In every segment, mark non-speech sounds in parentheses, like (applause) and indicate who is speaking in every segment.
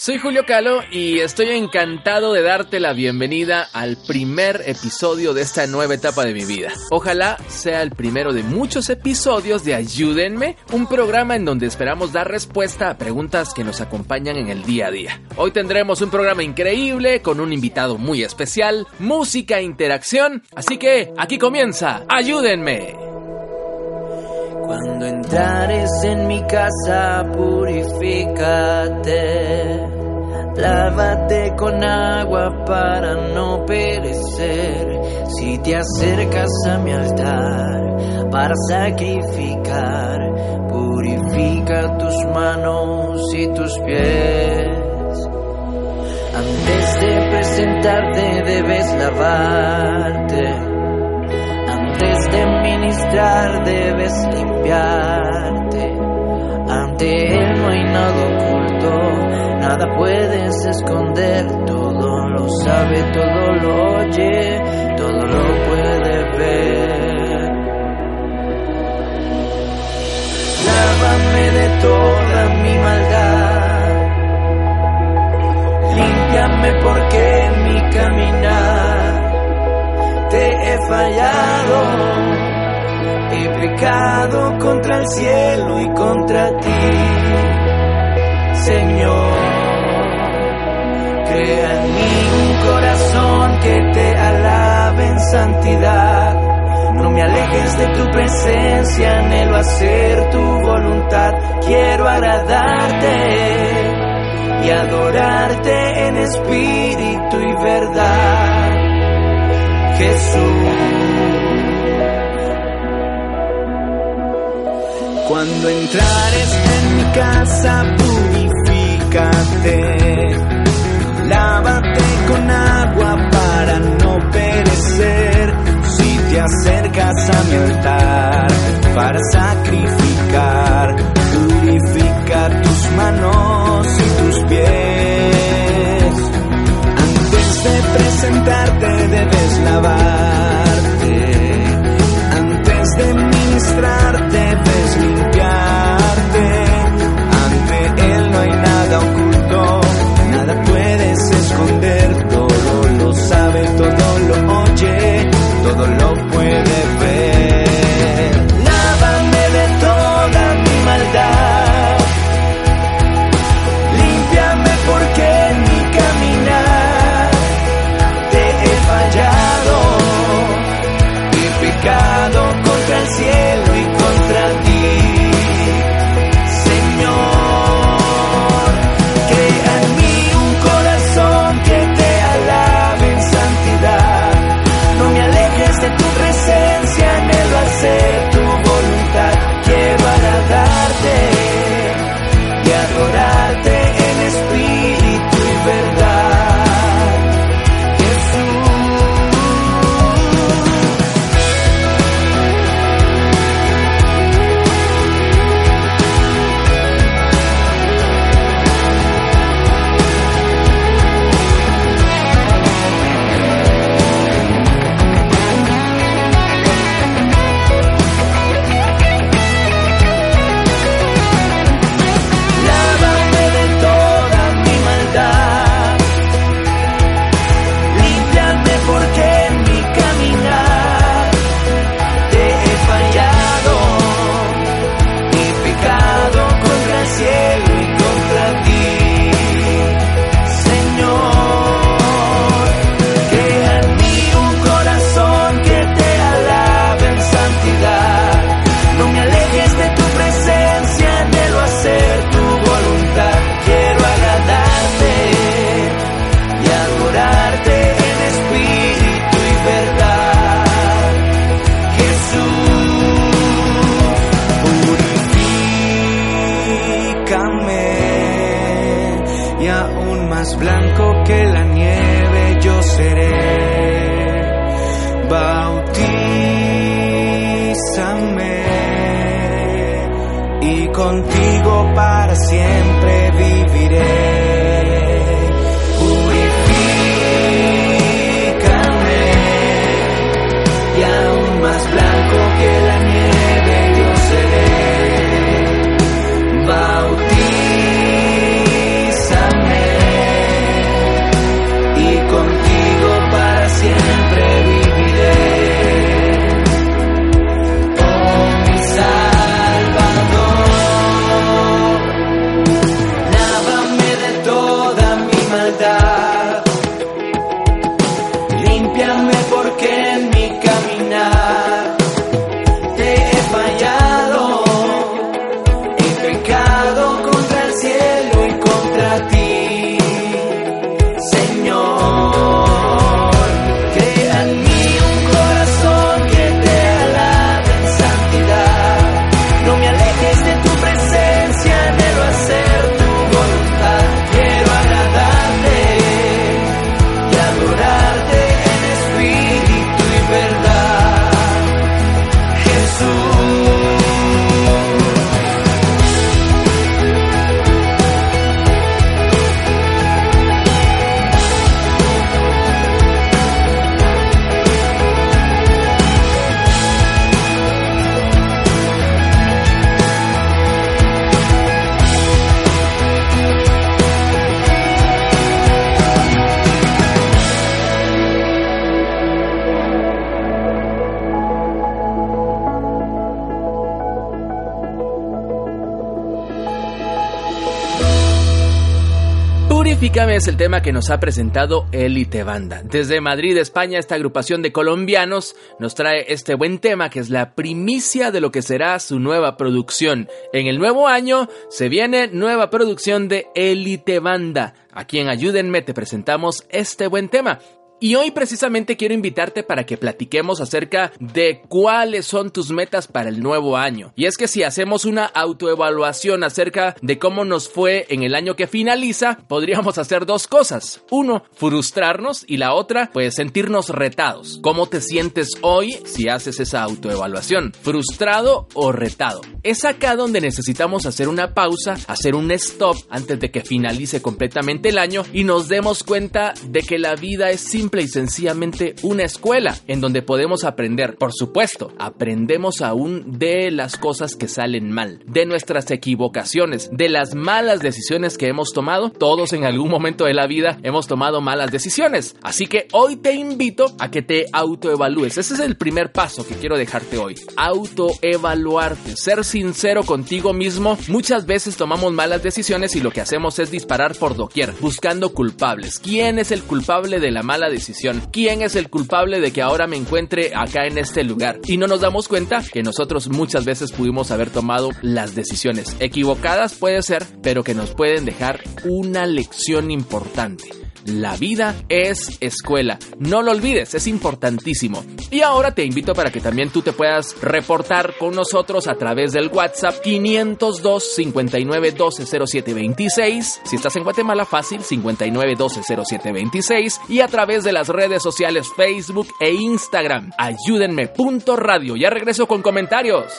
Speaker 1: Soy Julio Calo y estoy encantado de darte la bienvenida al primer episodio de esta nueva etapa de mi vida. Ojalá sea el primero de muchos episodios de Ayúdenme, un programa en donde esperamos dar respuesta a preguntas que nos acompañan en el día a día. Hoy tendremos un programa increíble con un invitado muy especial, música e interacción, así que aquí comienza Ayúdenme.
Speaker 2: Cuando entrares en mi casa, purifícate. Lávate con agua para no perecer. Si te acercas a mi altar para sacrificar, purifica tus manos y tus pies. Antes de presentarte debes lavarte. De ministrar debes limpiarte. Ante Él no hay nada oculto, nada puedes esconder. Todo lo sabe, todo lo oye, todo lo puede ver. Lávame de toda mi maldad. Límpiame porque contra el cielo y contra ti, Señor. Crea en mí un corazón que te alabe en santidad. No me alejes de tu presencia, anhelo hacer tu voluntad. Quiero agradarte y adorarte en espíritu y verdad. Jesús. Cuando entrares en mi casa, purifícate. Lávate con agua para no perecer. Si te acercas a mi altar para sacrificar, purifica tus manos y tus pies. Antes de presentarte debes lavarte.
Speaker 1: Es el tema que nos ha presentado Elite Banda. Desde Madrid, España, esta agrupación de colombianos nos trae este buen tema que es la primicia de lo que será su nueva producción. En el nuevo año se viene nueva producción de Elite Banda. A quien ayúdenme te presentamos este buen tema. Y hoy precisamente quiero invitarte para que platiquemos acerca de cuáles son tus metas para el nuevo año. Y es que si hacemos una autoevaluación acerca de cómo nos fue en el año que finaliza, podríamos hacer dos cosas. Uno, frustrarnos y la otra, pues sentirnos retados. ¿Cómo te sientes hoy si haces esa autoevaluación? ¿Frustrado o retado? Es acá donde necesitamos hacer una pausa, hacer un stop antes de que finalice completamente el año y nos demos cuenta de que la vida es simple y sencillamente una escuela en donde podemos aprender. Por supuesto, aprendemos aún de las cosas que salen mal, de nuestras equivocaciones, de las malas decisiones que hemos tomado. Todos en algún momento de la vida hemos tomado malas decisiones. Así que hoy te invito a que te autoevalúes. Ese es el primer paso que quiero dejarte hoy. Autoevaluarte, ser sincero contigo mismo. Muchas veces tomamos malas decisiones y lo que hacemos es disparar por doquier, buscando culpables. ¿Quién es el culpable de la mala decisión? ¿Quién es el culpable de que ahora me encuentre acá en este lugar? Y no nos damos cuenta que nosotros muchas veces pudimos haber tomado las decisiones equivocadas, puede ser, pero que nos pueden dejar una lección importante. La vida es escuela. No lo olvides, es importantísimo. Y ahora te invito para que también tú te puedas reportar con nosotros a través del WhatsApp 502 59 12 07 26. Si estás en Guatemala, fácil 59 12 07 26. Y a través de las redes sociales Facebook e Instagram. Ayúdenme. Punto radio. Ya regreso con comentarios.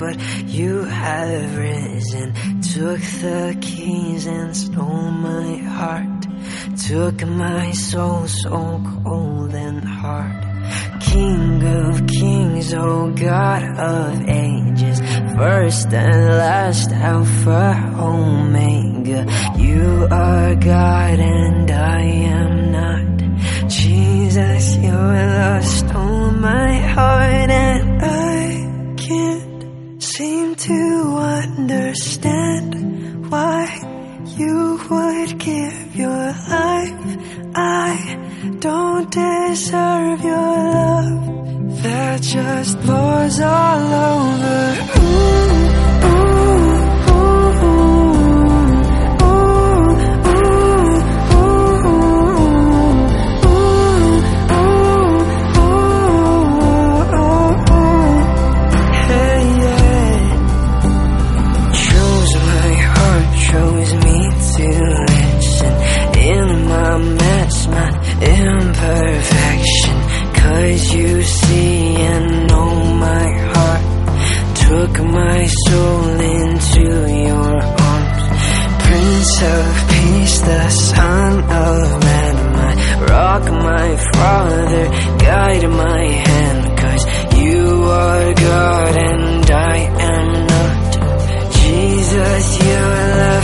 Speaker 3: But you have risen. Took the keys and stole my heart. Took my soul so cold and hard. King of kings, oh God of ages, first and last, Alpha, Omega. You are God and I am. Jesus, your lost stole my heart and I can't seem to understand why you would give your life. I don't deserve your love that just pours all over. Ooh, my soul into your arms. Prince of Peace, the Son of Man, my rock, my father, guide my hand. Cause you are God and I am not. Jesus, your love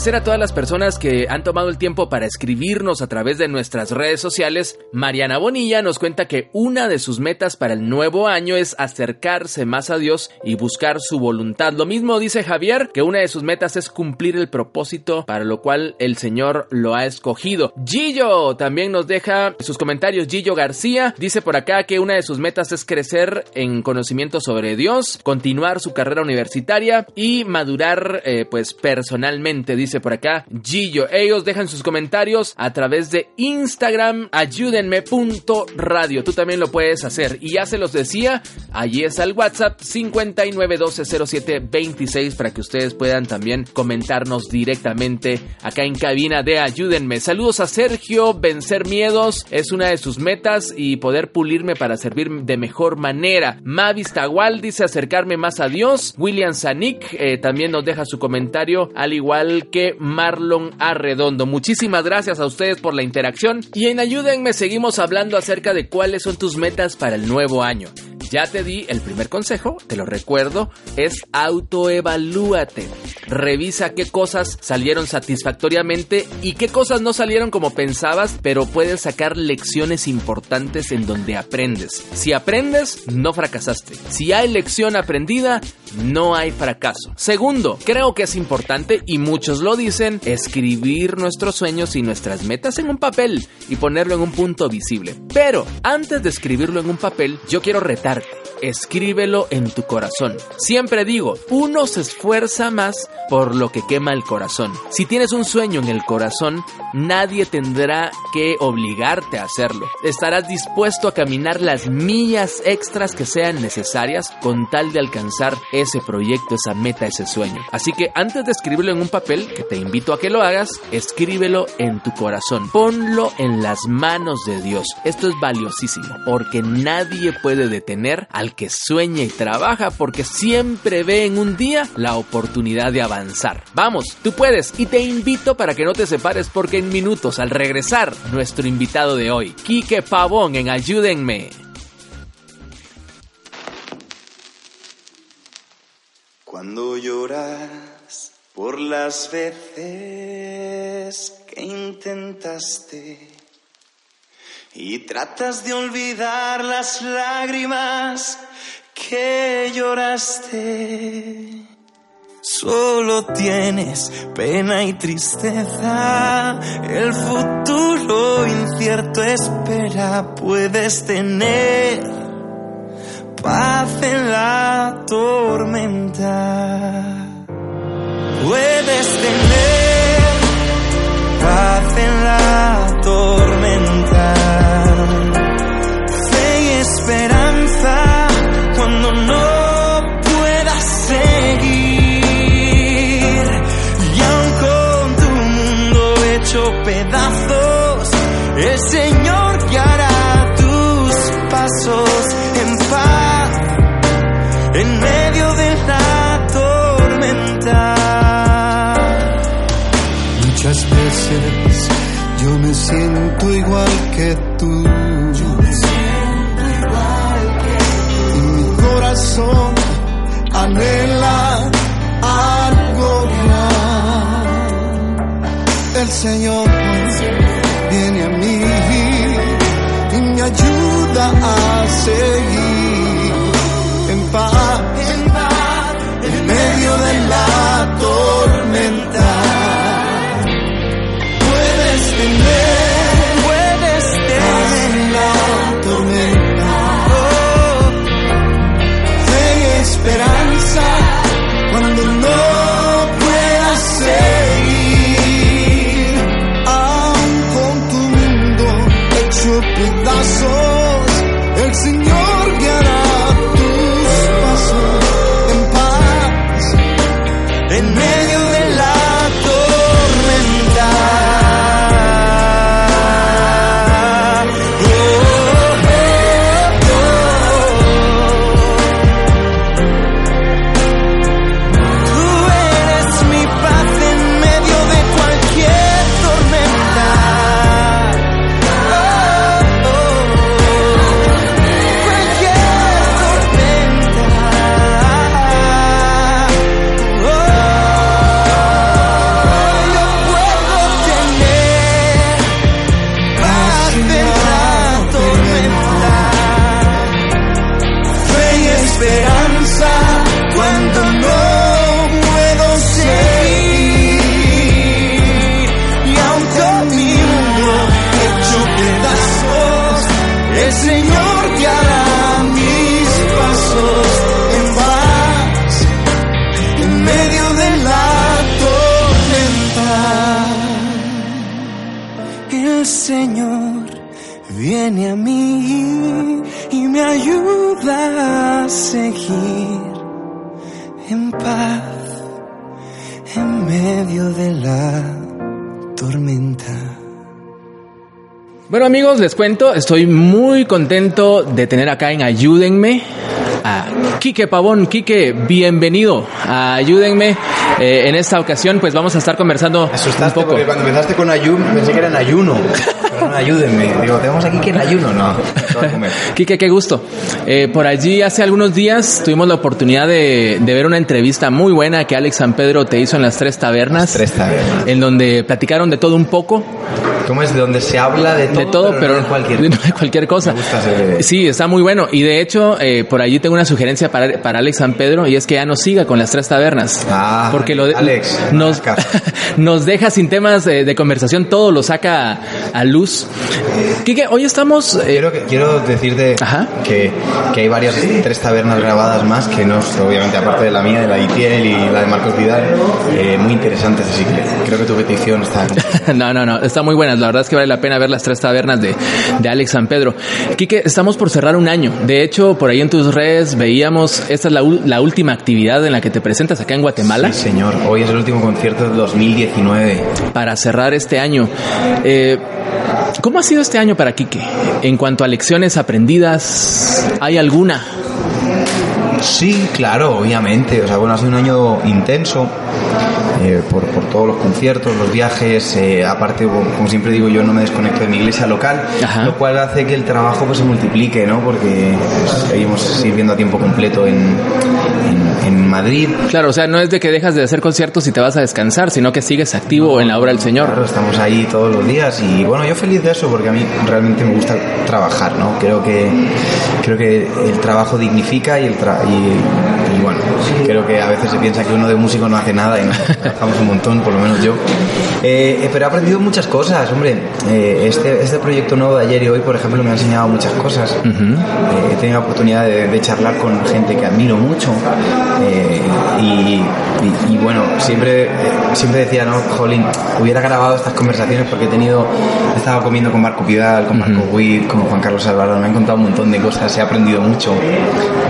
Speaker 1: agradecer a todas las personas que han tomado el tiempo para escribirnos a través de nuestras redes sociales. Mariana Bonilla nos cuenta que una de sus metas para el nuevo año es acercarse más a Dios y buscar su voluntad. Lo mismo dice Javier, que una de sus metas es cumplir el propósito para lo cual el Señor lo ha escogido. Gillo también nos deja sus comentarios. Gillo García dice por acá que una de sus metas es crecer en conocimiento sobre Dios, continuar su carrera universitaria y madurar eh, pues personalmente, dice por acá Gillo. Ellos dejan sus comentarios a través de Instagram, ayúdenme.radio. Tú también lo puedes hacer. Y ya se los decía, allí está el WhatsApp 59120726 para que ustedes puedan también comentarnos directamente acá en cabina de Ayúdenme. Saludos a Sergio, vencer miedos es una de sus metas y poder pulirme para servir de mejor manera. Mavis Tagual dice acercarme más a Dios. William Zanik eh, también nos deja su comentario, al igual que Marlon Arredondo. Muchísimas gracias a ustedes por la interacción y en Ayúdenme seguimos hablando acerca de cuáles son tus metas para el nuevo año. Ya te di el primer consejo, te lo recuerdo, es autoevalúate. Revisa qué cosas salieron satisfactoriamente y qué cosas no salieron como pensabas, pero puedes sacar lecciones importantes en donde aprendes. Si aprendes, no fracasaste. Si hay lección aprendida, no hay fracaso. Segundo, creo que es importante, y muchos lo dicen, escribir nuestros sueños y nuestras metas en un papel y ponerlo en un punto visible. Pero antes de escribirlo en un papel, yo quiero retarte. Escríbelo en tu corazón. Siempre digo, uno se esfuerza más por lo que quema el corazón. Si tienes un sueño en el corazón, nadie tendrá que obligarte a hacerlo. Estarás dispuesto a caminar las millas extras que sean necesarias con tal de alcanzar ese proyecto, esa meta, ese sueño. Así que antes de escribirlo en un papel, que te invito a que lo hagas, escríbelo en tu corazón. Ponlo en las manos de Dios. Esto es valiosísimo porque nadie puede detener que sueña y trabaja porque siempre ve en un día la oportunidad de avanzar. Vamos, tú puedes y te invito para que no te separes porque en minutos al regresar nuestro invitado de hoy, Quique Pavón en Ayúdenme.
Speaker 4: Cuando lloras por las veces que intentaste y tratas de olvidar las lágrimas que lloraste. Solo tienes pena y tristeza, el futuro incierto espera, puedes tener paz en la tormenta. Puedes tener paz en la tormenta, Señor
Speaker 5: viene a mí y me ayuda a seguir
Speaker 1: les cuento, estoy muy contento de tener acá en Ayúdenme a Quique Pavón. Quique, bienvenido a Ayúdenme. Eh, en esta ocasión pues vamos a estar conversando
Speaker 6: Me asustaste
Speaker 1: un poco.
Speaker 6: porque cuando empezaste con ayuno pensé que era en ayuno. (laughs) Pero no, ayúdenme. Digo, tenemos aquí que en ayuno. No. (laughs)
Speaker 1: Quique, qué gusto. Eh, por allí hace algunos días tuvimos la oportunidad de, de ver una entrevista muy buena que Alex San Pedro te hizo en las tres tabernas.
Speaker 6: Tres tabernas.
Speaker 1: En donde platicaron de todo un poco,
Speaker 6: ¿Cómo es de donde se habla de todo?
Speaker 1: de todo, pero,
Speaker 6: no de cualquier (laughs)
Speaker 1: no de cualquier cosa.
Speaker 6: Me gusta ese-
Speaker 1: Sí, está muy bueno. Y de hecho, eh, por allí tengo una sugerencia para, para Alex San Pedro y es que ya nos siga con las tres tabernas.
Speaker 6: Ah,
Speaker 1: porque lo de-
Speaker 6: Alex,
Speaker 1: nos, (laughs) nos deja sin temas eh, de conversación, todo lo saca a, a luz. Quique, hoy estamos... eh,
Speaker 6: Quiero, quiero decirte que, que hay varias tres tabernas grabadas más que no, obviamente aparte de la mía, de la Itiel y la de Marcos Vidal, eh, muy interesantes, así que creo que tu petición está... (laughs)
Speaker 1: No, no, no, están muy buenas. La verdad es que vale la pena ver las tres tabernas de, de Alex San Pedro. Quique, estamos por cerrar un año. De hecho, por ahí en tus redes veíamos, esta es la, la última actividad en la que te presentas acá en Guatemala
Speaker 6: Sí, señor. Hoy es el último concierto del 2019.
Speaker 1: para cerrar este año. Eh, ¿Cómo ha sido este año para Quique? En cuanto a lecciones aprendidas, ¿hay alguna?
Speaker 6: Sí, claro, obviamente. O sea, bueno, ha sido un año intenso. Eh, por, por todos los conciertos, los viajes, eh, aparte, como siempre digo, yo no me desconecto de mi iglesia local,
Speaker 1: Ajá.
Speaker 6: lo cual hace que el trabajo pues se multiplique, ¿no? Porque pues, seguimos sirviendo a tiempo completo en, en, en Madrid.
Speaker 1: Claro, o sea, no es de que dejas de hacer conciertos y te vas a descansar, sino que sigues activo en la obra del Señor.
Speaker 6: Claro, estamos ahí todos los días y bueno, yo feliz de eso porque a mí realmente me gusta trabajar, ¿no? Creo que creo que el trabajo dignifica y el tra- y, creo que a veces se piensa que uno de músico no hace nada y no (laughs) trabajamos un montón, por lo menos yo. Eh, eh, pero he aprendido muchas cosas, hombre. Eh, este, este proyecto nuevo de ayer y hoy, por ejemplo, me ha enseñado muchas cosas. Eh, he tenido la oportunidad de, de charlar con gente que admiro mucho y, y- y, bueno, siempre, eh, siempre decía, no, Jolín, hubiera grabado estas conversaciones porque he tenido, he estado comiendo con Marco Pidal, con Marco Witt, con Juan Carlos Alvarado, me han contado un montón de cosas, he aprendido mucho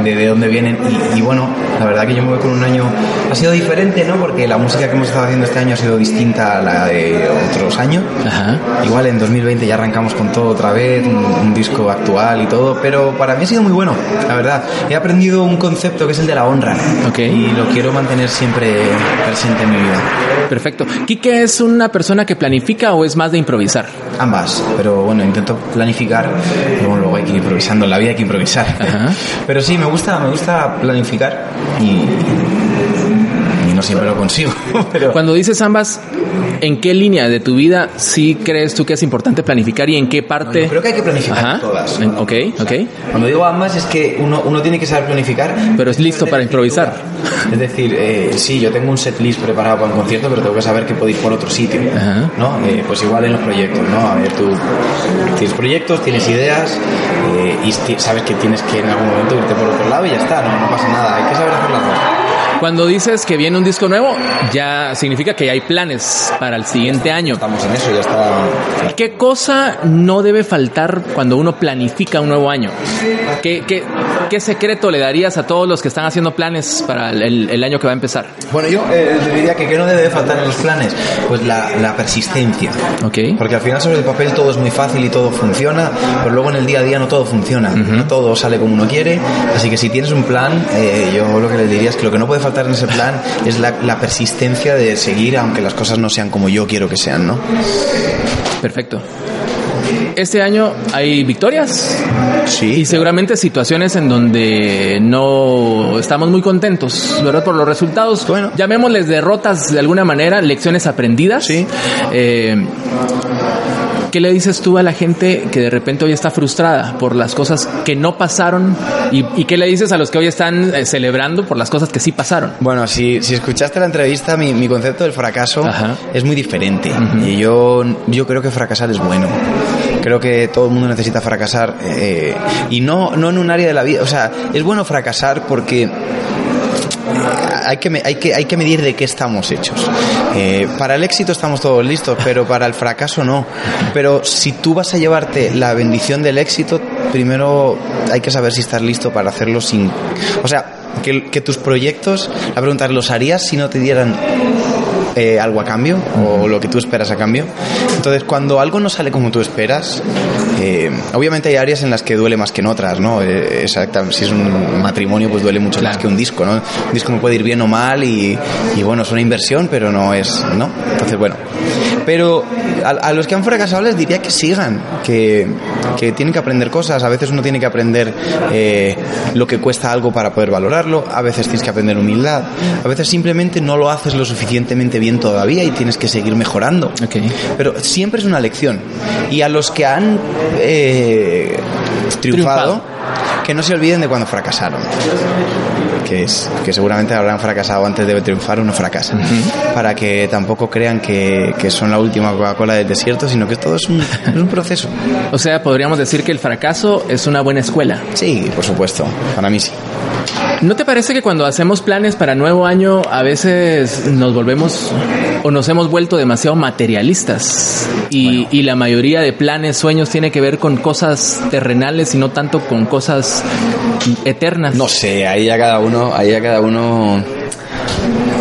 Speaker 6: de, de dónde vienen y, y bueno, la verdad que yo me voy con un año, ha sido diferente, ¿no? Porque la música que hemos estado haciendo este año ha sido distinta a la de otros años.
Speaker 1: Ajá.
Speaker 6: Igual en 2020 ya arrancamos con todo otra vez, un, un disco actual y todo, pero para mí ha sido muy bueno, la verdad. He aprendido un concepto que es el de la honra
Speaker 1: Ok.
Speaker 6: y lo quiero mantener siempre presente en mi vida.
Speaker 1: Perfecto. ¿Quique es una persona que planifica o es más de improvisar?
Speaker 6: Ambas, pero bueno, intento planificar, pero bueno, luego hay que ir improvisando, en la vida hay que improvisar.
Speaker 1: Ajá.
Speaker 6: Pero sí, me gusta, me gusta planificar y no siempre lo consigo, (laughs) pero...
Speaker 1: Cuando dices ambas, ¿en qué línea de tu vida sí crees tú que es importante planificar y en qué parte?
Speaker 6: Yo creo que hay que planificar
Speaker 1: Ajá.
Speaker 6: todas.
Speaker 1: En- ok, ok.
Speaker 6: Cuando digo ambas es que uno, uno tiene que saber planificar.
Speaker 1: Pero es listo para improvisar.
Speaker 6: Es decir, eh, sí, yo tengo un set list preparado para un concierto, pero tengo que saber que puedo ir por otro sitio.
Speaker 1: Ajá.
Speaker 6: ¿no? Eh, pues igual en los proyectos, ¿no? A ver, tú tienes proyectos, tienes ideas eh, y sabes que tienes que en algún momento irte por otro lado y ya está, no, no pasa nada. Hay que saber hacer las dos.
Speaker 1: Cuando dices que viene un disco nuevo, ya significa que hay planes para el siguiente año.
Speaker 6: Estamos en eso, ya está.
Speaker 1: ¿Qué cosa no debe faltar cuando uno planifica un nuevo año? ¿Qué, qué, qué secreto le darías a todos los que están haciendo planes para el, el- año que va a empezar?
Speaker 6: Bueno, yo eh, te diría que ¿qué no debe faltar en los planes? Pues la, la persistencia.
Speaker 1: Ok.
Speaker 6: Porque al final sobre el papel todo es muy fácil y todo funciona, pero luego en el día a día no todo funciona, no todo sale como uno quiere, así que si tienes un plan, eh, yo lo que le diría es que lo que no puede faltar en ese plan es la, la persistencia de seguir aunque las cosas no sean como yo quiero que sean, ¿no?
Speaker 1: Perfecto. Este año hay victorias
Speaker 6: Sí.
Speaker 1: y seguramente situaciones en donde no estamos muy contentos, ¿verdad? Por los resultados.
Speaker 6: Bueno.
Speaker 1: Llamémosles derrotas de alguna manera, lecciones aprendidas.
Speaker 6: Sí.
Speaker 1: Eh, ¿Qué le dices tú a la gente que de repente hoy está frustrada por las cosas que no pasaron? ¿Y, y qué le dices a los que hoy están eh, celebrando por las cosas que sí pasaron?
Speaker 6: Bueno, si, si escuchaste la entrevista, mi, mi concepto del fracaso
Speaker 1: Ajá.
Speaker 6: es muy diferente. Y yo, yo creo que fracasar es bueno. Creo que todo el mundo necesita fracasar. eh, y no, no en un área de la vida. O sea, es bueno fracasar porque hay que, hay, que, hay que medir de qué estamos hechos. Eh, para el éxito estamos todos listos, pero para el fracaso no. Pero si tú vas a llevarte la bendición del éxito, primero hay que saber si estás listo para hacerlo sin... O sea, que, tus proyectos, la pregunta ¿los harías si no te dieran eh, algo a cambio o lo que tú esperas a cambio. Entonces, cuando algo no sale como tú esperas, eh, obviamente hay áreas en las que duele más que en otras, ¿no? Eh, exacta- si es un matrimonio, pues duele mucho más
Speaker 1: Claro.
Speaker 6: que un disco, ¿no? Un disco me puede ir bien o mal y, y bueno, es una inversión, pero no es, ¿no? Entonces, bueno. Pero a, a los que han fracasado les diría que sigan, que, que tienen que aprender cosas. A veces uno tiene que aprender eh, lo que cuesta algo para poder valorarlo. A veces tienes que aprender humildad. A veces simplemente no lo haces lo suficientemente bien todavía y tienes que seguir mejorando.
Speaker 1: Ok.
Speaker 6: Pero siempre es una lección. Y a los que han eh, triunfado, que no se olviden de cuando fracasaron. Que, es, que seguramente habrán fracasado antes de triunfar, uno fracasa. Para que tampoco crean que, que son la última Coca-Cola del desierto, sino que todo es un, es un proceso.
Speaker 1: O sea, podríamos decir que el fracaso es una buena escuela.
Speaker 6: Sí, por supuesto. Para mí sí.
Speaker 1: ¿No te parece que cuando hacemos planes para nuevo año a veces nos volvemos o nos hemos vuelto demasiado materialistas? Y, y la mayoría de planes, sueños tiene que ver con cosas terrenales y no tanto con cosas eternas.
Speaker 6: No sé, ahí ya cada uno, ahí ya cada uno,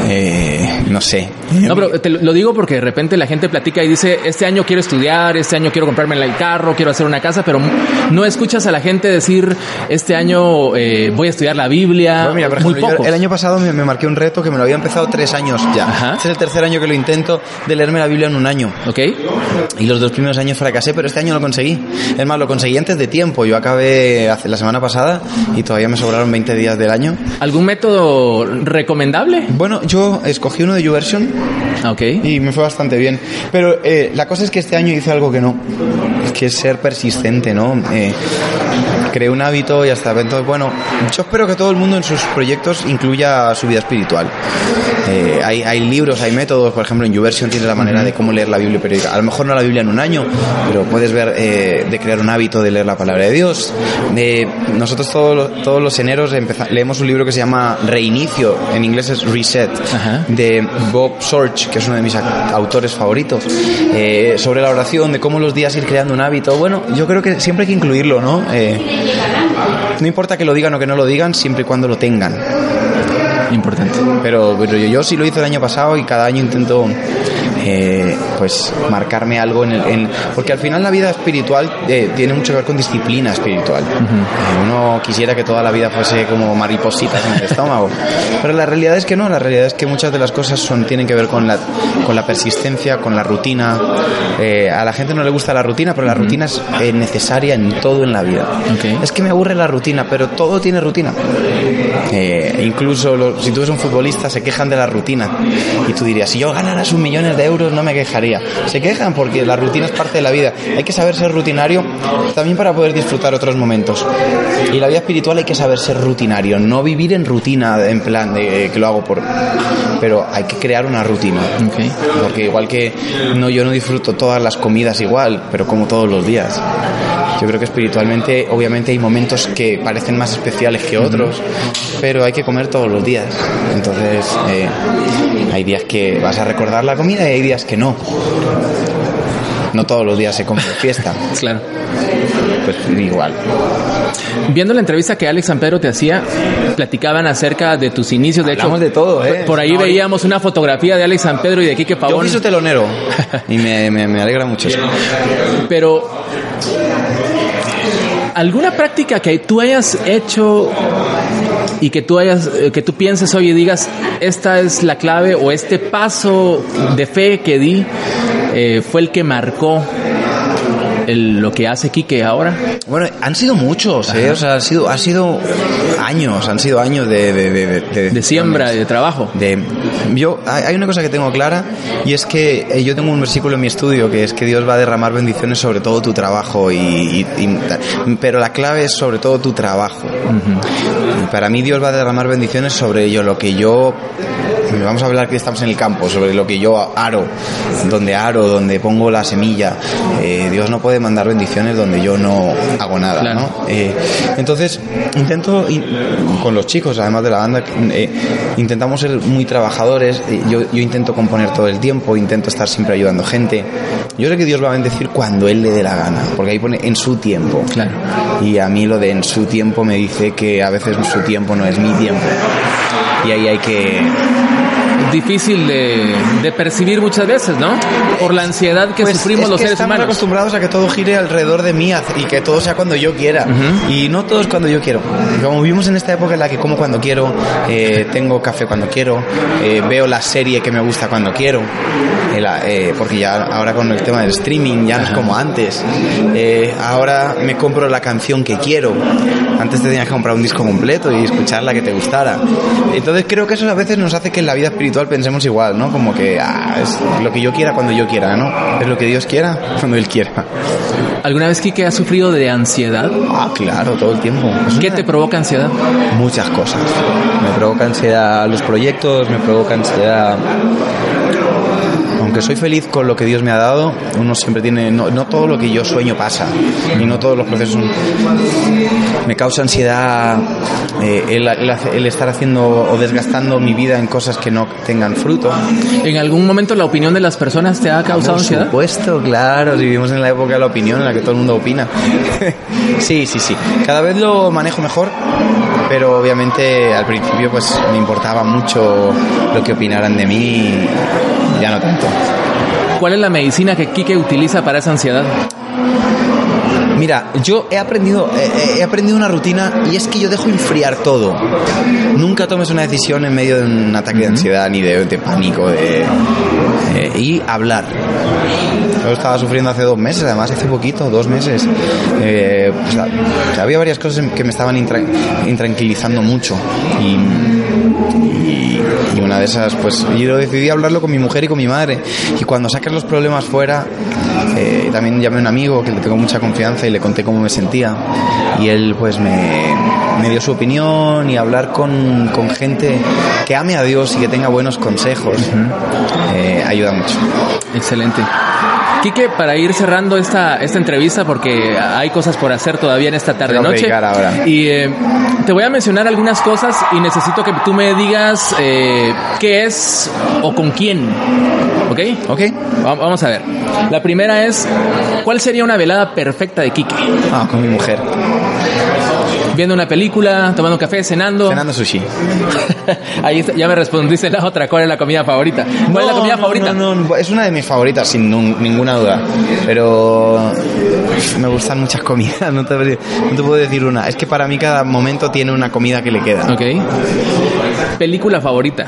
Speaker 6: eh, no sé.
Speaker 1: No, pero te lo digo porque de repente la gente platica y dice, este año quiero estudiar, este año quiero comprarme el carro, quiero hacer una casa, pero no escuchas a la gente decir, este año eh, voy a estudiar la Biblia.
Speaker 6: Bueno, mira, por
Speaker 1: Muy pocos.
Speaker 6: el año pasado me, me marqué un reto que me lo había empezado tres años ya.
Speaker 1: Ajá.
Speaker 6: Este es el tercer año que lo intento de leerme la Biblia en un año.
Speaker 1: ¿Ok?
Speaker 6: Y los dos primeros años fracasé, pero este año lo conseguí. Es más, lo conseguí antes de tiempo. Yo acabé hace, la semana pasada y todavía me sobraron 20 días del año.
Speaker 1: ¿Algún método recomendable?
Speaker 6: Bueno, yo escogí uno de YouVersion
Speaker 1: Ok.
Speaker 6: y me fue bastante bien. Pero eh, la cosa es que este año hice algo que no, que es ser persistente, ¿no? Eh, creé un hábito y hasta entonces, bueno, yo espero que todo el mundo en sus proyectos incluya su vida espiritual. Eh, hay, hay libros, hay métodos, por ejemplo en YouVersion tienes la manera de cómo leer la Biblia periódica. A lo mejor no la Biblia en un año, pero puedes ver eh, de crear un hábito de leer la palabra de Dios. Nosotros todos los, todos los eneros empeza- leemos un libro que se llama Reinicio, en inglés es Reset,
Speaker 1: Ajá.
Speaker 6: de Bob Sorge, que es uno de mis autores favoritos, eh, sobre la oración, de cómo los días ir creando un hábito. Bueno, yo creo que siempre hay que incluirlo, ¿no? Eh, no importa que lo digan o que no lo digan, siempre y cuando lo tengan.
Speaker 1: Importante.
Speaker 6: Pero, pero yo, yo sí lo hice el año pasado y cada año intento eh, pues marcarme algo en el en- porque al final la vida espiritual eh, tiene mucho que ver con disciplina espiritual. Eh, uno quisiera que toda la vida fuese como maripositas en el estómago (laughs) pero la realidad es que no la realidad es que muchas de las cosas son tienen que ver con la con la persistencia con la rutina. Eh, a la gente no le gusta la rutina pero la rutina es necesaria en todo en la vida. Es que me aburre la rutina pero todo tiene rutina eh, incluso los- si tú eres un futbolista se quejan de la rutina. Y tú dirías si yo ganara sus millones de euros no me quejaría. Se quejan porque la rutina es parte de la vida. Hay que saber ser rutinario también para poder disfrutar otros momentos. Y la vida espiritual hay que saber ser rutinario no vivir en rutina en plan de eh, que lo hago por pero hay que crear una rutina.
Speaker 1: Ok.
Speaker 6: porque igual que no yo no disfruto todas las comidas igual pero como todos los días yo creo que espiritualmente obviamente hay momentos que parecen más especiales que otros pero hay que comer todos los días entonces eh, hay días que vas a recordar la comida y hay días que no no todos los días se come de fiesta (laughs)
Speaker 1: Claro.
Speaker 6: pues igual
Speaker 1: Viendo la entrevista que Alex San Pedro te hacía, platicaban acerca de tus inicios. De
Speaker 6: Hablamos
Speaker 1: hecho,
Speaker 6: de todo, ¿eh?
Speaker 1: Por ahí
Speaker 6: No,
Speaker 1: veíamos una fotografía de Alex San Pedro y de Quique
Speaker 6: yo
Speaker 1: Pavón.
Speaker 6: fui su telonero (laughs) y me, me- me alegra mucho eso
Speaker 1: Pero alguna práctica que tú hayas hecho y que tú hayas eh, que pienses hoy y digas esta es la clave o este paso de fe que di eh, fue el que marcó lo que hace Quique ahora.
Speaker 6: Bueno, han sido muchos, ¿eh? O sea, han sido, ha sido años, han sido años de... De, de, de-
Speaker 1: De siembra y de trabajo.
Speaker 6: de yo hay una cosa que tengo clara y es que eh, yo tengo un versículo en mi estudio que es que Dios va a derramar bendiciones sobre todo tu trabajo y, y- y- pero la clave es sobre todo tu trabajo para mí Dios va a derramar bendiciones sobre ello lo que yo vamos a hablar que estamos en el campo sobre lo que yo aro donde aro donde pongo la semilla Eh, Dios no puede mandar bendiciones donde yo no hago nada
Speaker 1: Claro.
Speaker 6: ¿no? Eh, entonces intento con los chicos además de la banda eh, intentamos ser muy trabajadores. Eh, yo, yo intento componer todo el tiempo intento estar siempre ayudando gente. Yo sé que Dios va a bendecir cuando Él le dé la gana porque ahí pone en su tiempo.
Speaker 1: Claro.
Speaker 6: y a mí lo de en su tiempo me dice que a veces su tiempo no es mi tiempo. Y ahí hay que
Speaker 1: Difícil de, de percibir muchas veces, ¿no? Por la ansiedad que
Speaker 6: Pues
Speaker 1: sufrimos
Speaker 6: es
Speaker 1: los
Speaker 6: que
Speaker 1: seres
Speaker 6: estamos
Speaker 1: humanos.
Speaker 6: acostumbrados a que todo gire alrededor de mí y que todo sea cuando yo quiera. Y no todo es cuando yo quiero. Como vivimos en esta época en la que como cuando quiero, eh, tengo café cuando quiero, eh, veo la serie que me gusta cuando quiero, eh, eh, porque ya ahora con el tema del streaming ya no es como antes. Eh, ahora me compro la canción que quiero. Antes te tenías que comprar un disco completo y escuchar la que te gustara. Entonces creo que eso a veces nos hace que en la vida espiritual pensemos igual, ¿no? Como que ah, es lo que yo quiera cuando yo quiera, ¿no? Es lo que Dios quiera cuando Él quiera.
Speaker 1: ¿Alguna vez Quique ha sufrido de ansiedad?
Speaker 6: Ah, claro, todo el tiempo. Es
Speaker 1: ¿Qué
Speaker 6: una-
Speaker 1: te provoca ansiedad?
Speaker 6: Muchas cosas. Me provoca ansiedad los proyectos, me provoca ansiedad... Aunque soy feliz con lo que Dios me ha dado, uno siempre tiene... No, no todo lo que yo sueño pasa. Y no todos los procesos... Me causa ansiedad eh, el, el el estar haciendo o desgastando mi vida en cosas que no tengan fruto.
Speaker 1: ¿En algún momento la opinión de las personas te ha causado
Speaker 6: Por
Speaker 1: ansiedad?
Speaker 6: supuesto, claro, si vivimos en la época de la opinión en la que todo el mundo opina. (laughs) sí, sí, sí. Cada vez lo manejo mejor pero obviamente al principio pues me importaba mucho lo que opinaran de mí, ya no tanto.
Speaker 1: ¿Cuál es la medicina que Quique utiliza para esa ansiedad?
Speaker 6: Mira, yo he aprendido, he, he aprendido una rutina y es que yo dejo enfriar todo. Nunca tomes una decisión en medio de un ataque de ansiedad ni de, de pánico de, eh, y hablar. Yo estaba sufriendo hace dos meses, además hace poquito, dos meses. Eh, pues, había varias cosas que me estaban intra- intranquilizando mucho y, y, y una de esas, pues yo decidí hablarlo con mi mujer y con mi madre. Y cuando sacas los problemas fuera, eh, también llamé a un amigo que le tengo mucha confianza y le conté cómo me sentía. Y él pues me, me dio su opinión y hablar con, con gente que ame a Dios y que tenga buenos consejos eh, ayuda mucho.
Speaker 1: Excelente. Quique, para ir cerrando esta, esta entrevista, porque hay cosas por hacer todavía en esta tarde
Speaker 6: Tengo que
Speaker 1: noche.
Speaker 6: predicar ahora.
Speaker 1: Y eh, te voy a mencionar algunas cosas y necesito que tú me digas eh, qué es o con quién. ¿Ok?
Speaker 6: ¿Ok?
Speaker 1: Va- Vamos a ver. La primera es, ¿cuál sería una velada perfecta de Quique?
Speaker 6: Ah, con mi mujer.
Speaker 1: Viendo una película, tomando un café, cenando.
Speaker 6: Cenando sushi. (laughs)
Speaker 1: Ahí está, ya me respondiste la otra. ¿Cuál es la comida favorita? ¿Cuál es la
Speaker 6: No,
Speaker 1: comida
Speaker 6: no,
Speaker 1: favorita?
Speaker 6: No, no, es una de mis favoritas, sin ninguna duda. Pero me gustan muchas comidas, (laughs) no te, no te puedo decir una. Es que para mí cada momento tiene una comida que le queda.
Speaker 1: Ok. Película favorita.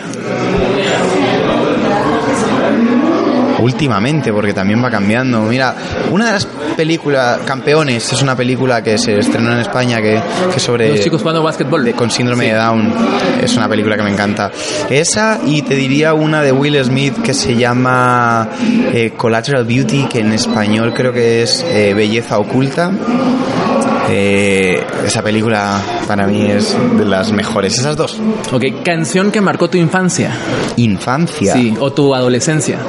Speaker 6: Últimamente, porque también va cambiando. Mira, una de las películas, Campeones, es una película que se estrenó en España que, sobre...
Speaker 1: Los chicos jugando básquetbol.
Speaker 6: de- con síndrome
Speaker 1: Sí.
Speaker 6: de Down. Es una película que me encanta. Esa y te diría una de Will Smith que se llama eh, Collateral Beauty, que en español creo que es eh, Belleza Oculta. Eh, esa película para mí es de las mejores. Esas dos.
Speaker 1: Ok. Canción que marcó tu infancia.
Speaker 6: Infancia.
Speaker 1: Sí. O tu adolescencia.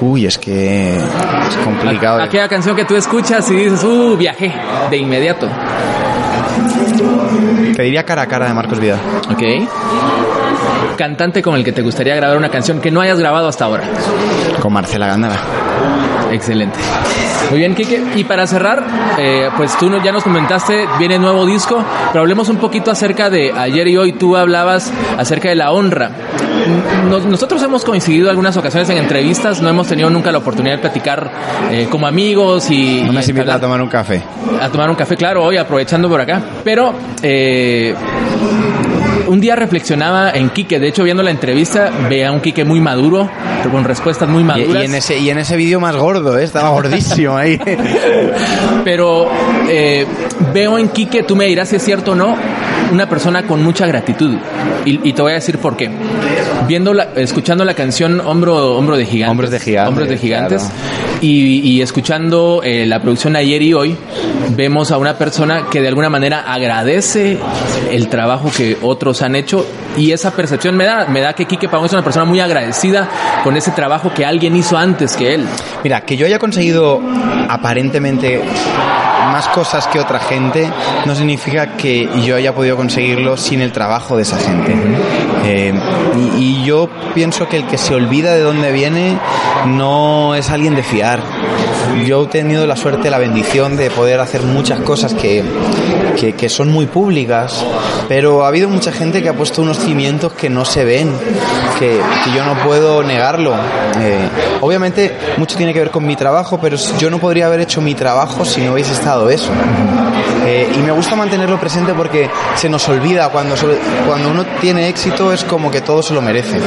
Speaker 6: Uy, es que es complicado.
Speaker 1: Aquella canción que tú escuchas y dices, uh, viajé. De inmediato.
Speaker 6: Te diría cara a cara de Marcos Vidal.
Speaker 1: Ok. Cantante con el que te gustaría grabar una canción que no hayas grabado hasta ahora.
Speaker 6: Con Marcela Gándara.
Speaker 1: Excelente. Muy bien, Kike. Y para cerrar, eh, pues tú ya nos comentaste, viene nuevo disco, pero hablemos un poquito acerca de ayer y hoy. Tú hablabas acerca de la honra. Nos- nosotros hemos coincidido algunas ocasiones en entrevistas, no hemos tenido nunca la oportunidad de platicar eh, como amigos y,
Speaker 6: No me
Speaker 1: y
Speaker 6: a tomar un café.
Speaker 1: a tomar un café, claro, hoy aprovechando por acá. Pero eh, un día reflexionaba en Quique, de hecho viendo la entrevista, veía a un Quique muy maduro, pero con respuestas muy
Speaker 6: Y,
Speaker 1: maduras.
Speaker 6: y en ese, y en ese vídeo más gordo, ¿eh? estaba (laughs) gordísimo ahí.
Speaker 1: Pero eh, veo en Quique, tú me dirás si es cierto o no, una persona con mucha gratitud. Y, y te voy a decir por qué. Viendo la- escuchando la canción Hombro, Hombro de Gigantes.
Speaker 6: Hombros de Gigantes,
Speaker 1: Hombros de Gigantes.
Speaker 6: claro.
Speaker 1: Y, y escuchando eh, la producción ayer y hoy, vemos a una persona que de alguna manera agradece el trabajo que otros han hecho. Y esa percepción me da, me da que Quique Pavón es una persona muy agradecida con ese trabajo que alguien hizo antes que él.
Speaker 6: Mira, que yo haya conseguido aparentemente más cosas que otra gente no significa que yo haya podido conseguirlo sin el trabajo de esa gente. Eh, y, y yo pienso que el que se olvida de dónde viene no es alguien de fiar. Yo he tenido la suerte, la bendición de poder hacer muchas cosas que, que, que son muy públicas, pero ha habido mucha gente que ha puesto unos cimientos que no se ven, que, que yo no puedo negarlo. Eh, obviamente mucho tiene que ver con mi trabajo, pero yo no podría haber hecho mi trabajo si no hubiese estado eso. Eh, y me gusta mantenerlo presente porque se nos olvida cuando, cuando uno tiene éxito es como que todo se lo merece.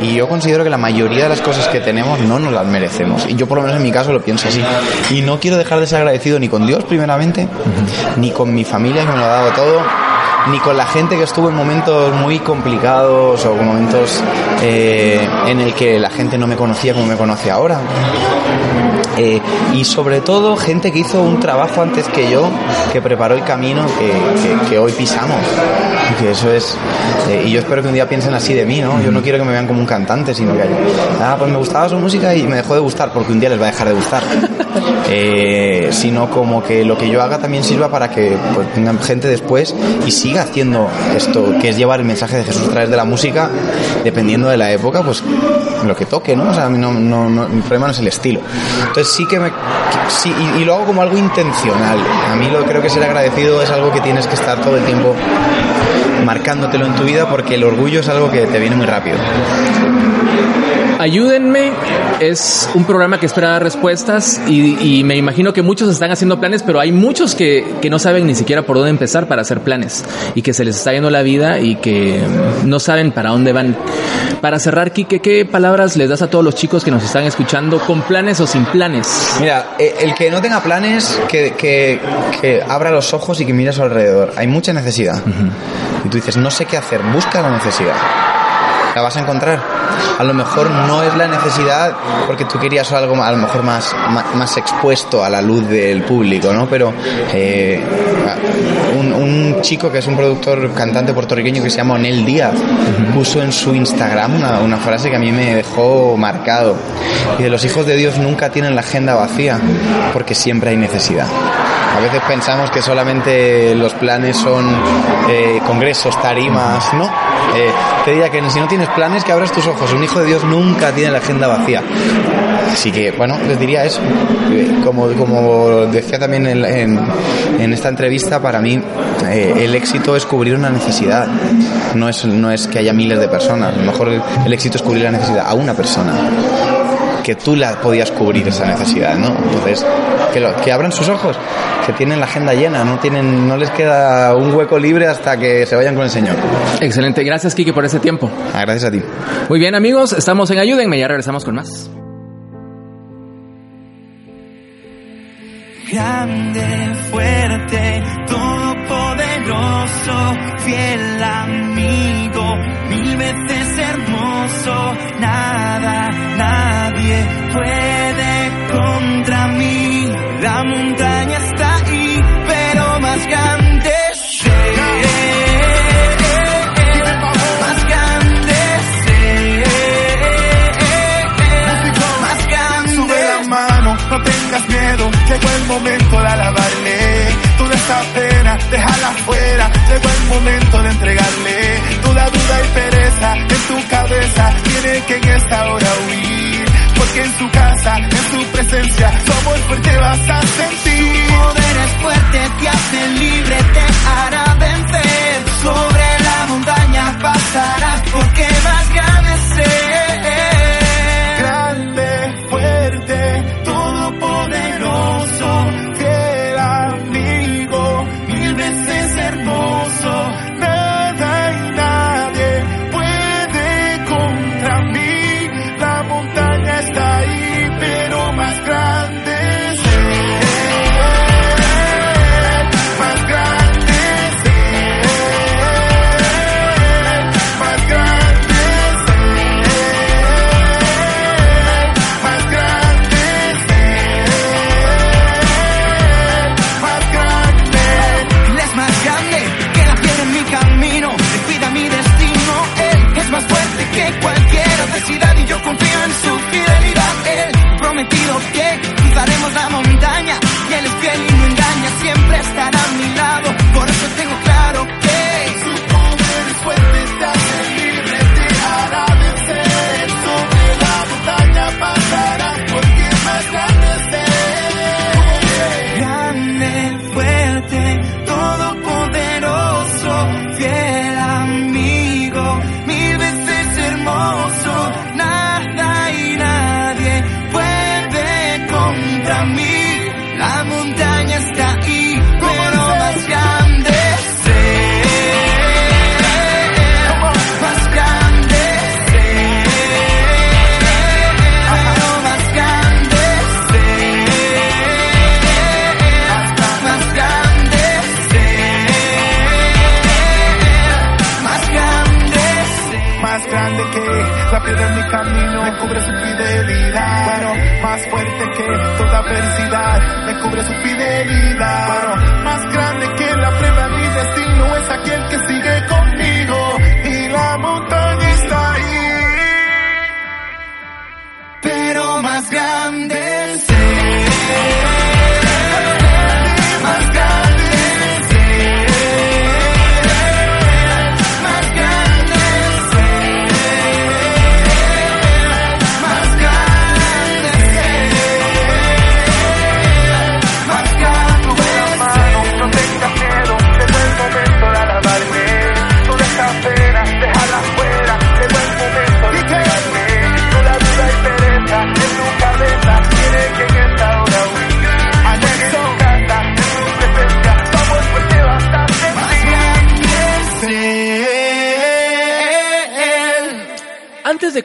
Speaker 6: Y yo considero que la mayoría de las cosas que tenemos no nos las merecemos. Y yo por lo menos en mi caso lo pienso así. Y no quiero dejar de ser agradecido ni con Dios primeramente, ni con mi familia que me lo ha dado todo, ni con la gente que estuvo en momentos muy complicados o momentos eh, en el que la gente no me conocía como me conoce ahora. Eh, y sobre todo gente que hizo un trabajo antes que yo, que preparó el camino que, que- que hoy pisamos. Que eso es. eh, y yo espero que un día piensen así de mí, ¿no? Yo no quiero que me vean como un cantante, sino que. Ah, pues me gustaba su música y me dejó de gustar, porque un día les va a dejar de gustar. Eh, sino como que lo que yo haga también sirva para que pues, gente después y siga haciendo esto, que es llevar el mensaje de Jesús a través de la música, dependiendo de la época, pues lo que toque, ¿no? O sea, a mí no, no, no- mi problema no es el estilo. Entonces sí que me... que- sí, y, y lo hago como algo intencional. A mí lo creo que ser agradecido es algo que tienes que estar todo el tiempo marcándotelo en tu vida porque el orgullo es algo que te viene muy rápido.
Speaker 1: Ayúdenme es un programa que espera dar respuestas y, y, me imagino que muchos están haciendo planes, pero hay muchos que, que, no saben ni siquiera por dónde empezar para hacer planes y que se les está yendo la vida y que no saben para dónde van. Para cerrar, Kike, ¿qué palabras les das a todos los chicos que nos están escuchando con planes o sin planes?
Speaker 6: Mira, eh, el que no tenga planes, que, que, que abra los ojos y que mire a su alrededor. Hay mucha necesidad. Uh -huh. Y tú dices, no sé qué hacer, busca la necesidad la vas a encontrar. A lo mejor no es la necesidad porque tú querías algo a lo mejor más, más, más expuesto a la luz del público, ¿no? Pero eh, un, un, chico que es un productor, cantante puertorriqueño que se llama Onel Díaz, puso en su Instagram una, una, frase que a mí me dejó marcado. Y de los hijos de Dios nunca tienen la agenda vacía porque siempre hay necesidad. A veces pensamos que solamente los planes son eh, congresos, tarimas, ¿no? Eh, te diría que si no tienes planes, que abras tus ojos. Un hijo de Dios nunca tiene la agenda vacía. Así que, bueno, les diría eso. Como, como decía también en, en, esta entrevista, para mí eh, el éxito es cubrir una necesidad. No es, no es que haya miles de personas. A lo mejor el, éxito es cubrir la necesidad a una persona que tú la podías cubrir esa necesidad, ¿no? Entonces, que abran sus ojos, que tienen la agenda llena, no tienen, no les queda un hueco libre hasta que se vayan con el Señor.
Speaker 1: Excelente, gracias Kiki por ese tiempo.
Speaker 6: Ah, gracias a ti.
Speaker 1: Muy bien amigos, estamos en Ayúdenme, ya regresamos con más.
Speaker 4: Grande, fuerte, todopoderoso, fiel amigo, mil veces hermoso, nada, nadie puede contra mí. La montaña está
Speaker 7: tengas miedo, llegó el momento de alabarle. Toda esa pena, déjala fuera, llegó el momento de entregarle. Toda duda y pereza en tu cabeza, tiene que en esta hora huir. Porque en su casa, en su presencia, somos fuerte vas a sentir.
Speaker 4: Su poder es fuerte, te hace libre, la piedra en mi camino,
Speaker 7: me cubre su fidelidad. Bueno, más fuerte que toda adversidad, me cubre su fidelidad. Bueno, más grande que la prueba, mi destino es aquel que sigue conmigo. Y la montaña está ahí.
Speaker 4: pero más grande sé.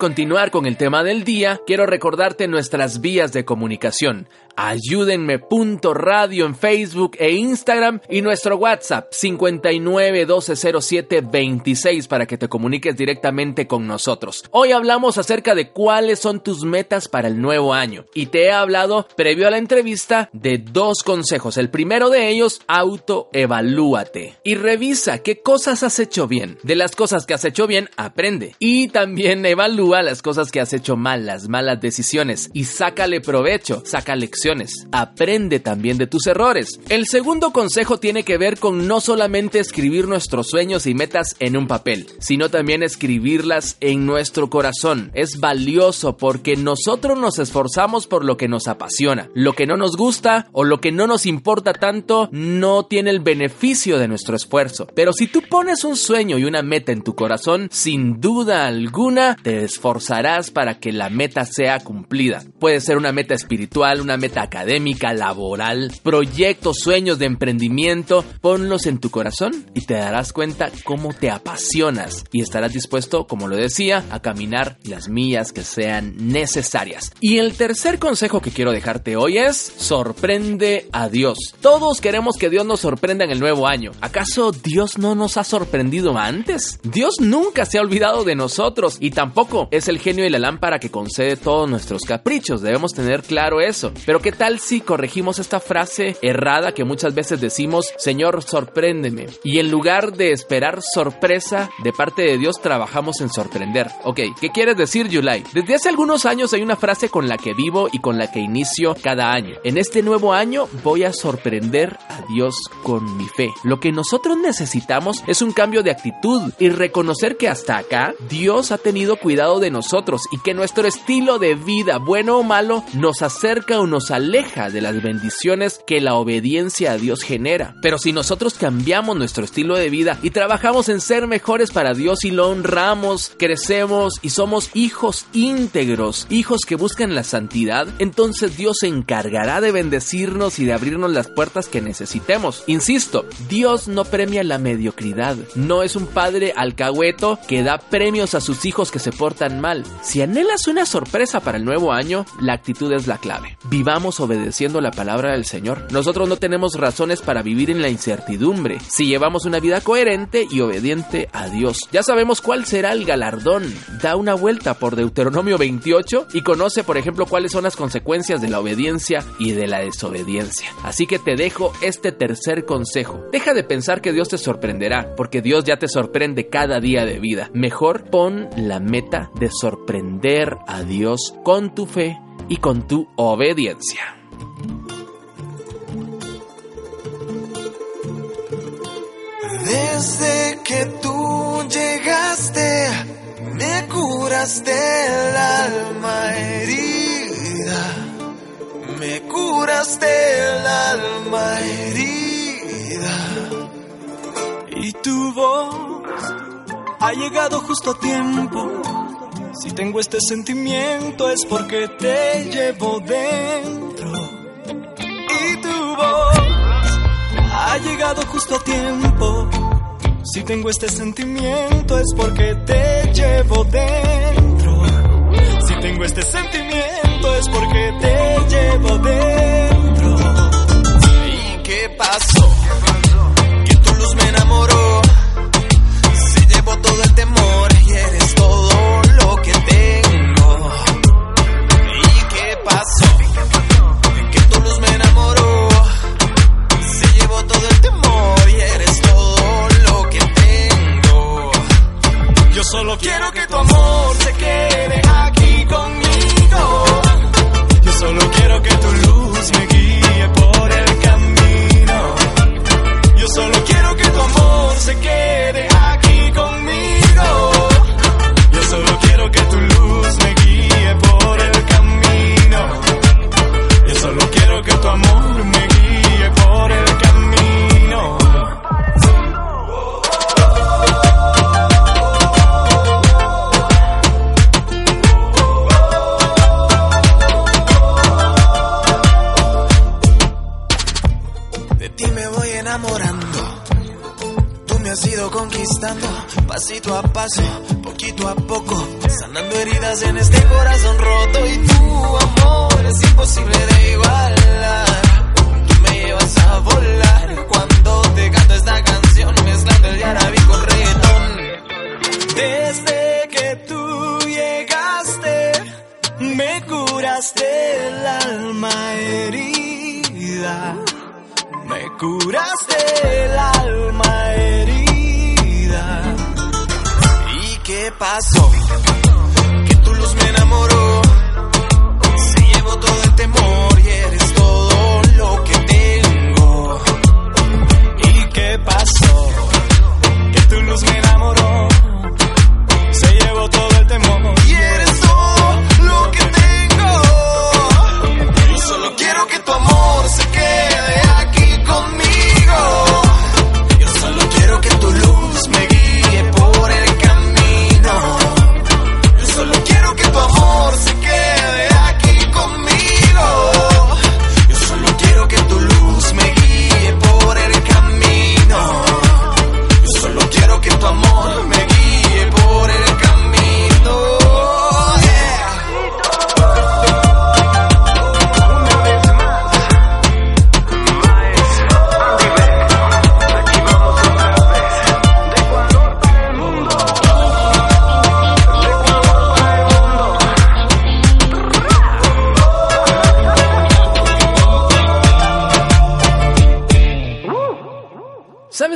Speaker 1: Continuar con el tema del día, quiero recordarte nuestras vías de comunicación. Ayúdenme.radio en Facebook e Instagram y nuestro WhatsApp 59 26 para que te comuniques directamente con nosotros. Hoy hablamos acerca de cuáles son tus metas para el nuevo año y te he hablado previo a la entrevista de dos consejos. El primero de ellos, autoevalúate y revisa qué cosas has hecho bien. De las cosas que has hecho bien, aprende y también evalúa las cosas que has hecho mal, las malas decisiones y sácale provecho, saca lecciones. Aprende también de tus errores. El segundo consejo tiene que ver con no solamente escribir nuestros sueños y metas en un papel, sino también escribirlas en nuestro corazón. Es valioso porque nosotros nos esforzamos por lo que nos apasiona. Lo que no nos gusta o lo que no nos importa tanto no tiene el beneficio de nuestro esfuerzo. Pero si tú pones un sueño y una meta en tu corazón, sin duda alguna te esforzarás para que la meta sea cumplida. Puede ser una meta espiritual, una meta académica, laboral, proyectos, sueños de emprendimiento, ponlos en tu corazón y te darás cuenta cómo te apasionas y estarás dispuesto, como lo decía, a caminar las millas que sean necesarias. Y el tercer consejo que quiero dejarte hoy es sorprende a Dios. Todos queremos que Dios nos sorprenda en el nuevo año. ¿Acaso Dios no nos ha sorprendido antes? Dios nunca se ha olvidado de nosotros y tampoco es el genio y la lámpara que concede todos nuestros caprichos. Debemos tener claro eso. Pero ¿qué tal si corregimos esta frase errada que muchas veces decimos, Señor, sorpréndeme? Y en lugar de esperar sorpresa de parte de Dios, trabajamos en sorprender. Ok, ¿qué quieres decir, Yulai? Desde hace algunos años hay una frase con la que vivo y con la que inicio cada año. En este nuevo año voy a sorprender a Dios con mi fe. Lo que nosotros necesitamos es un cambio de actitud y reconocer que hasta acá Dios ha tenido cuidado de nosotros y que nuestro estilo de vida, bueno o malo, nos acerca o nos aleja de las bendiciones que la obediencia a Dios genera. Pero si nosotros cambiamos nuestro estilo de vida y trabajamos en ser mejores para Dios y lo honramos, crecemos y somos hijos íntegros, hijos que buscan la santidad, entonces Dios se encargará de bendecirnos y de abrirnos las puertas que necesitemos. Insisto, Dios no premia la mediocridad, no es un padre alcahueto que da premios a sus hijos que se portan Si anhelas una sorpresa para el nuevo año, la actitud es la clave. Vivamos obedeciendo la palabra del Señor. Nosotros no tenemos razones para vivir en la incertidumbre si llevamos una vida coherente y obediente a Dios. Ya sabemos cuál será el galardón. Da una vuelta por Deuteronomio 28 y conoce, por ejemplo, cuáles son las consecuencias de la obediencia y de la desobediencia. Así que te dejo este tercer consejo. Deja de pensar que Dios te sorprenderá, porque Dios ya te sorprende cada día de vida. Mejor pon la meta de sorprender a Dios con tu fe y con tu obediencia.
Speaker 8: Desde que tú llegaste, me curaste el alma herida. Me curaste el alma herida.
Speaker 9: Y tu voz ha llegado justo a tiempo. Si tengo este sentimiento es porque te llevo dentro. Y tu voz ha llegado justo a tiempo. Si tengo este sentimiento es porque te llevo dentro. Si tengo este sentimiento es porque te llevo dentro.
Speaker 8: ¿Y qué pasó?
Speaker 9: Solo quiero que tu amor se quede aquí conmigo. Yo solo quiero que tu luz me guíe por el camino. Yo solo quiero que tu amor se quede aquí conmigo. Yo solo quiero que tu luz me guíe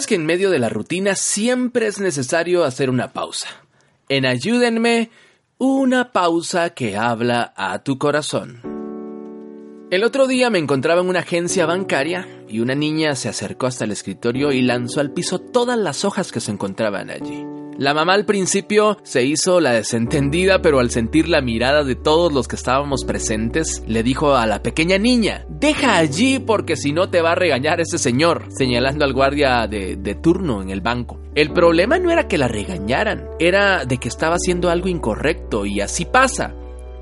Speaker 1: ¿Sabes que en medio de la rutina siempre es necesario hacer una pausa? En Ayúdenme, una pausa que habla a tu corazón. El otro día me encontraba en una agencia bancaria y una niña se acercó hasta el escritorio y lanzó al piso todas las hojas que se encontraban allí. La mamá al principio se hizo la desentendida, pero al sentir la mirada de todos los que estábamos presentes, le dijo a la pequeña niña, deja allí porque si no te va a regañar ese señor, señalando al guardia de, de turno en el banco. El problema no era que la regañaran, era de que estaba haciendo algo incorrecto y así pasa.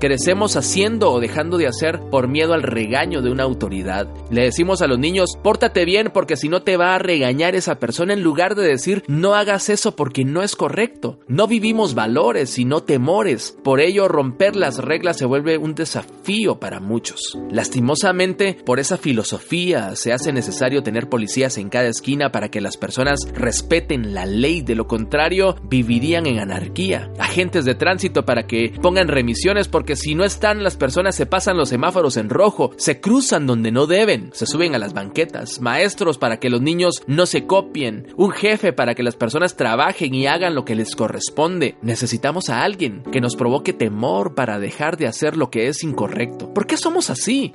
Speaker 1: Crecemos haciendo o dejando de hacer por miedo al regaño de una autoridad. Le decimos a los niños, pórtate bien porque si no te va a regañar esa persona en lugar de decir, no hagas eso porque no es correcto. No vivimos valores, sino temores. Por ello, romper las reglas se vuelve un desafío para muchos. Lastimosamente, por esa filosofía se hace necesario tener policías en cada esquina para que las personas respeten la ley. De lo contrario, vivirían en anarquía. Agentes de tránsito para que pongan remisiones porque si no están las personas se pasan los semáforos en rojo, se cruzan donde no deben, se suben a las banquetas, maestros para que los niños no se copien, un jefe para que las personas trabajen y hagan lo que les corresponde. Necesitamos a alguien que nos provoque temor para dejar de hacer lo que es incorrecto. ¿Por qué somos así?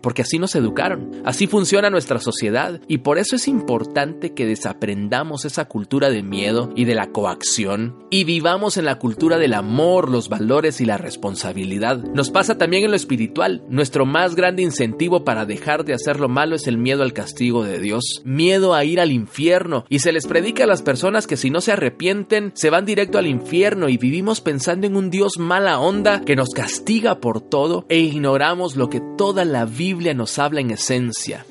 Speaker 1: Porque así nos educaron, así funciona nuestra sociedad y por eso es importante que desaprendamos esa cultura de miedo y de la coacción y vivamos en la cultura del amor, los valores y la responsabilidad. Nos pasa también en lo espiritual, nuestro más grande incentivo para dejar de hacer lo malo es el miedo al castigo de Dios, miedo a ir al infierno y se les predica a las personas que si no se arrepienten se van directo al infierno y vivimos pensando en un Dios mala onda que nos castiga por todo e ignoramos lo que toda la vida Biblia nos habla en esencia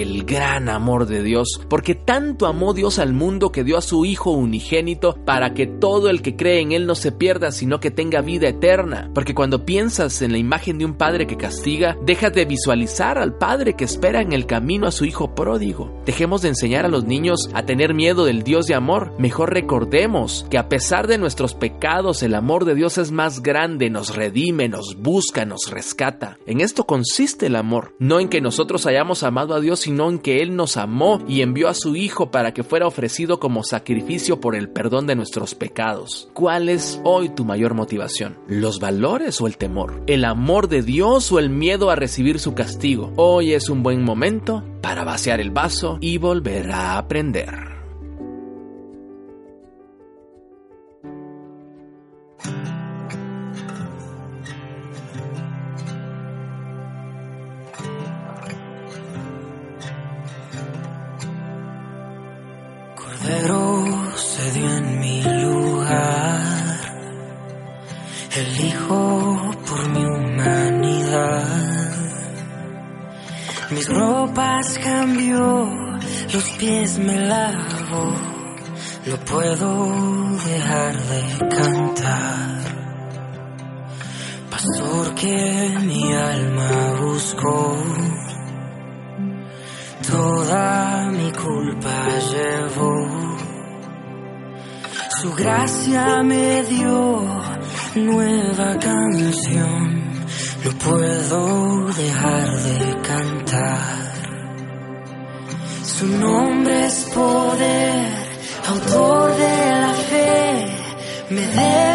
Speaker 1: el gran amor de Dios, porque tanto amó Dios al mundo que dio a su Hijo unigénito para que todo el que cree en Él no se pierda, sino que tenga vida eterna. Porque cuando piensas en la imagen de un Padre que castiga, dejas de visualizar al Padre que espera en el camino a su Hijo pródigo. Dejemos de enseñar a los niños a tener miedo del Dios de amor. Mejor recordemos que a pesar de nuestros pecados, el amor de Dios es más grande, nos redime, nos busca, nos rescata. En esto consiste el amor, no en que nosotros hayamos amado a Dios, sino en que Él nos amó y envió a su Hijo para que fuera ofrecido como sacrificio por el perdón de nuestros pecados. ¿Cuál es hoy tu mayor motivación? ¿Los valores o el temor? ¿El amor de Dios o el miedo a recibir su castigo? Hoy es un buen momento para vaciar el vaso y volver a aprender.
Speaker 3: pero se dio en mi lugar. Elijo por mi humanidad. Mis ropas cambió, los pies me lavo. No puedo dejar de cantar. Pastor que mi alma buscó. Toda culpa llevó. Su gracia me dio nueva canción. No puedo dejar de cantar. Su nombre es poder, autor de la fe. Me debe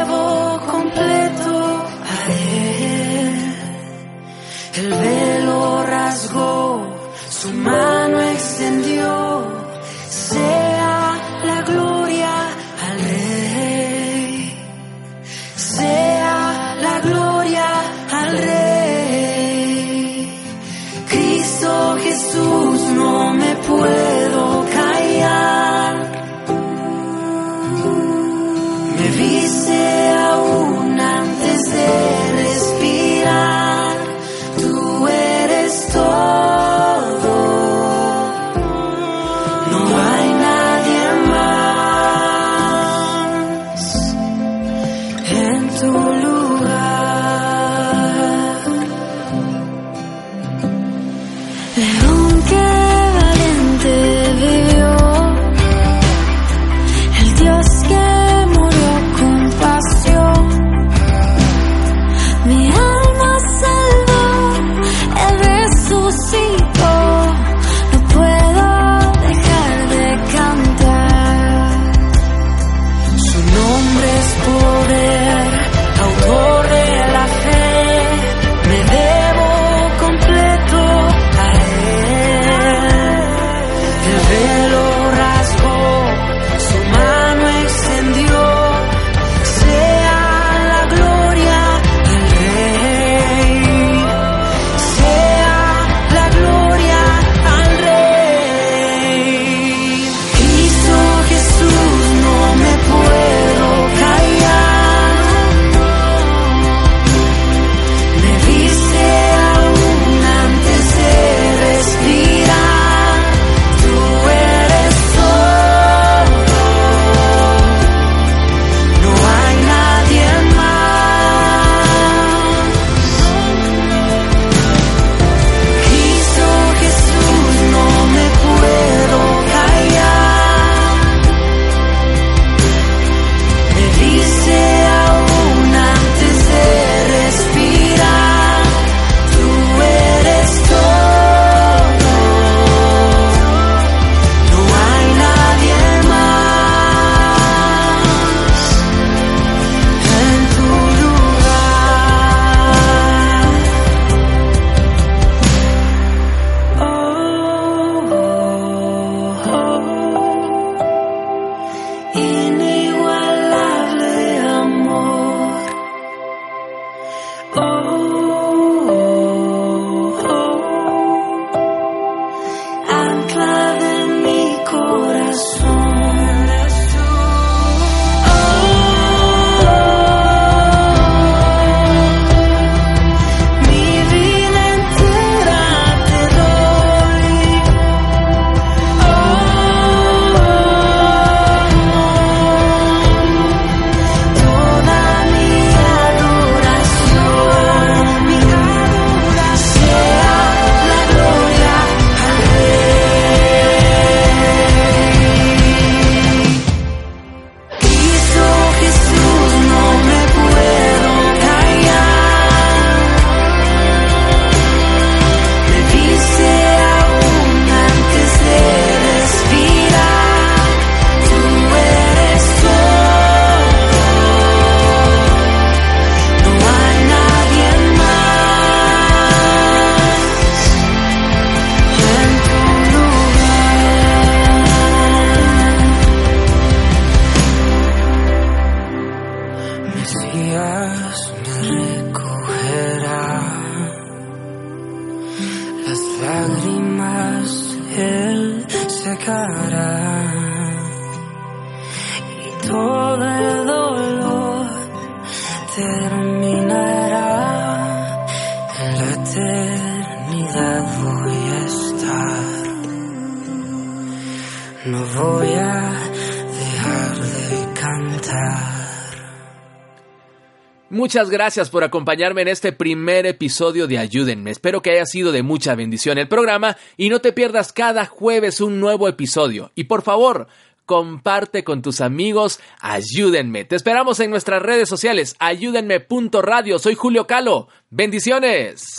Speaker 1: Muchas gracias por acompañarme en este primer episodio de Ayúdenme. Espero que haya sido de mucha bendición el programa y no te pierdas cada jueves un nuevo episodio. Y por favor, comparte con tus amigos, ayúdenme. Te esperamos en nuestras redes sociales, ayúdenme.radio. Soy Julio Calo. Bendiciones.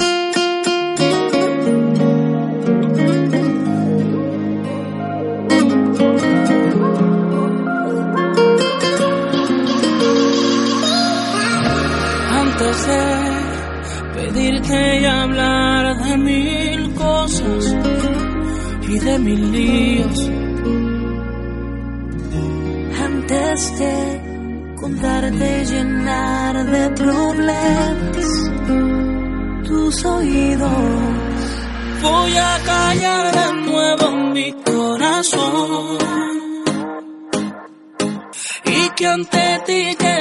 Speaker 10: De pedirte y hablar de mil cosas y de mil líos antes de contarte llenar de problemas tus oídos. Voy a callar de nuevo mi corazón y que ante ti quede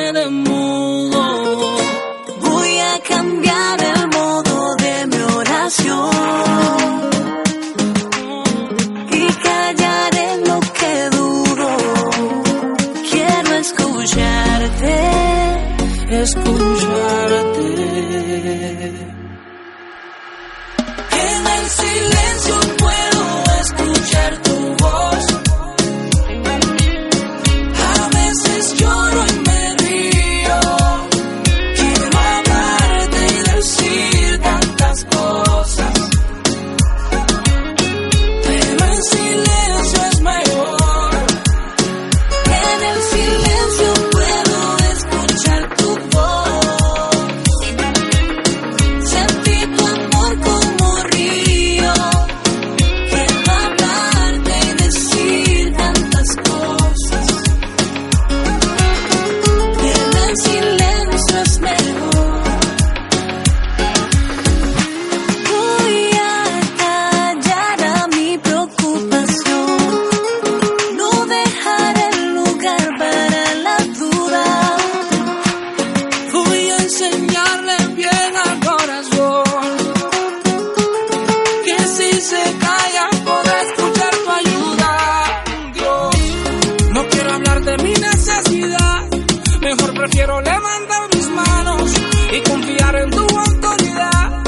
Speaker 10: y confiar en tu autoridad.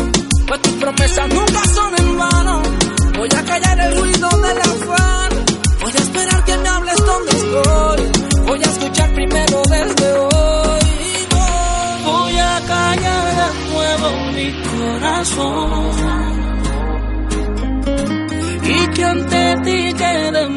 Speaker 10: Pues tus promesas nunca son en vano. Voy a callar el ruido del afán. Voy a esperar que me hables donde estoy. Voy a escuchar primero desde hoy. Voy a callar de nuevo mi corazón. Y que ante ti quede